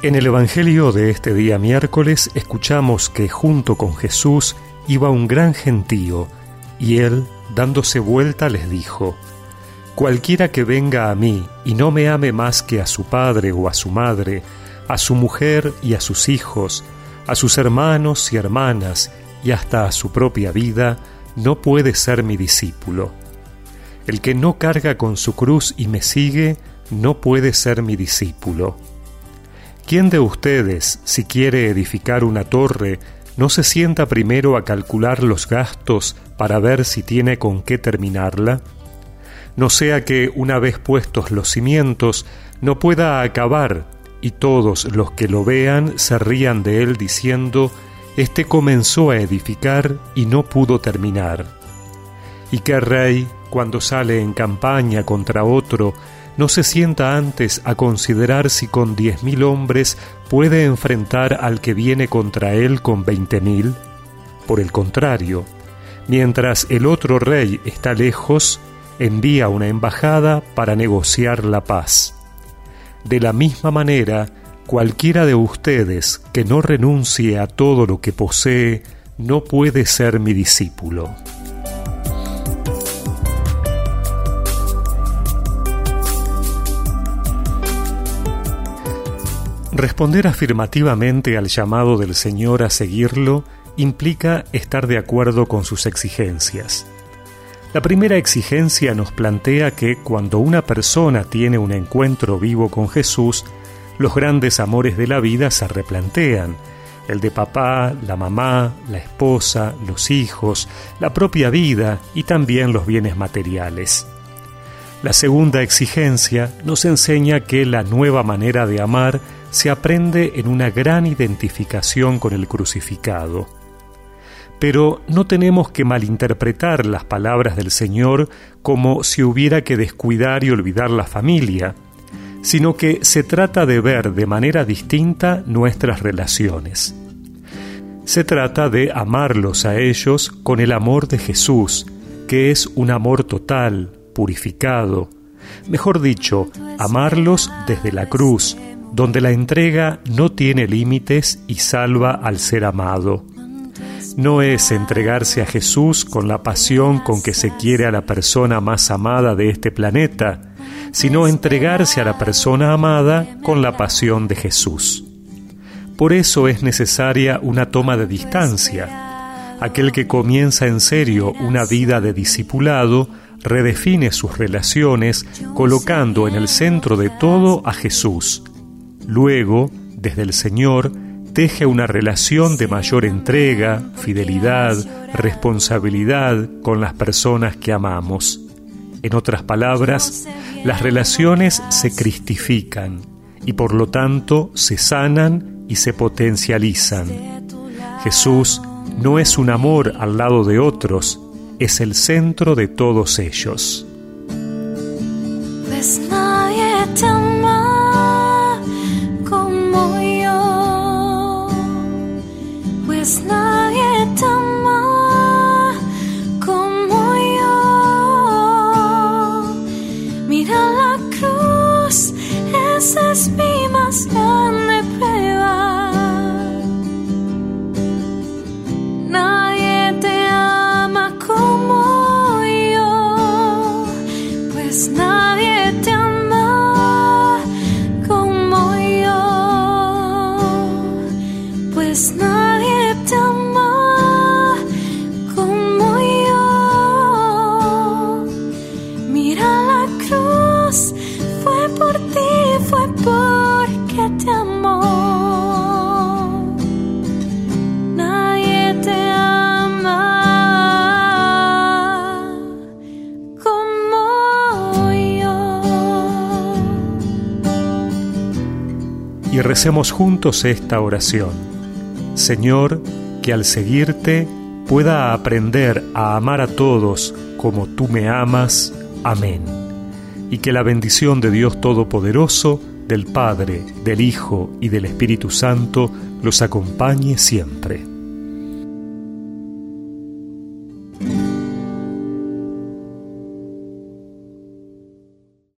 En el Evangelio de este día miércoles escuchamos que junto con Jesús iba un gran gentío, y él, dándose vuelta, les dijo, Cualquiera que venga a mí y no me ame más que a su padre o a su madre, a su mujer y a sus hijos, a sus hermanos y hermanas, y hasta a su propia vida, no puede ser mi discípulo. El que no carga con su cruz y me sigue, no puede ser mi discípulo. ¿Quién de ustedes, si quiere edificar una torre, no se sienta primero a calcular los gastos para ver si tiene con qué terminarla? No sea que, una vez puestos los cimientos, no pueda acabar y todos los que lo vean se rían de él diciendo, Este comenzó a edificar y no pudo terminar. ¿Y qué rey, cuando sale en campaña contra otro, no se sienta antes a considerar si con diez mil hombres puede enfrentar al que viene contra él con veinte mil? Por el contrario, mientras el otro rey está lejos, envía una embajada para negociar la paz. De la misma manera, cualquiera de ustedes que no renuncie a todo lo que posee, no puede ser mi discípulo. Responder afirmativamente al llamado del Señor a seguirlo implica estar de acuerdo con sus exigencias. La primera exigencia nos plantea que cuando una persona tiene un encuentro vivo con Jesús, los grandes amores de la vida se replantean, el de papá, la mamá, la esposa, los hijos, la propia vida y también los bienes materiales. La segunda exigencia nos enseña que la nueva manera de amar se aprende en una gran identificación con el crucificado. Pero no tenemos que malinterpretar las palabras del Señor como si hubiera que descuidar y olvidar la familia, sino que se trata de ver de manera distinta nuestras relaciones. Se trata de amarlos a ellos con el amor de Jesús, que es un amor total, purificado, mejor dicho, amarlos desde la cruz, donde la entrega no tiene límites y salva al ser amado. No es entregarse a Jesús con la pasión con que se quiere a la persona más amada de este planeta, sino entregarse a la persona amada con la pasión de Jesús. Por eso es necesaria una toma de distancia. Aquel que comienza en serio una vida de discipulado redefine sus relaciones colocando en el centro de todo a Jesús. Luego, desde el Señor, teje una relación de mayor entrega, fidelidad, responsabilidad con las personas que amamos. En otras palabras, las relaciones se cristifican y por lo tanto se sanan y se potencializan. Jesús no es un amor al lado de otros, es el centro de todos ellos. Mira la cruz, esa es mi más Y recemos juntos esta oración. Señor, que al seguirte pueda aprender a amar a todos como tú me amas. Amén. Y que la bendición de Dios Todopoderoso, del Padre, del Hijo y del Espíritu Santo los acompañe siempre.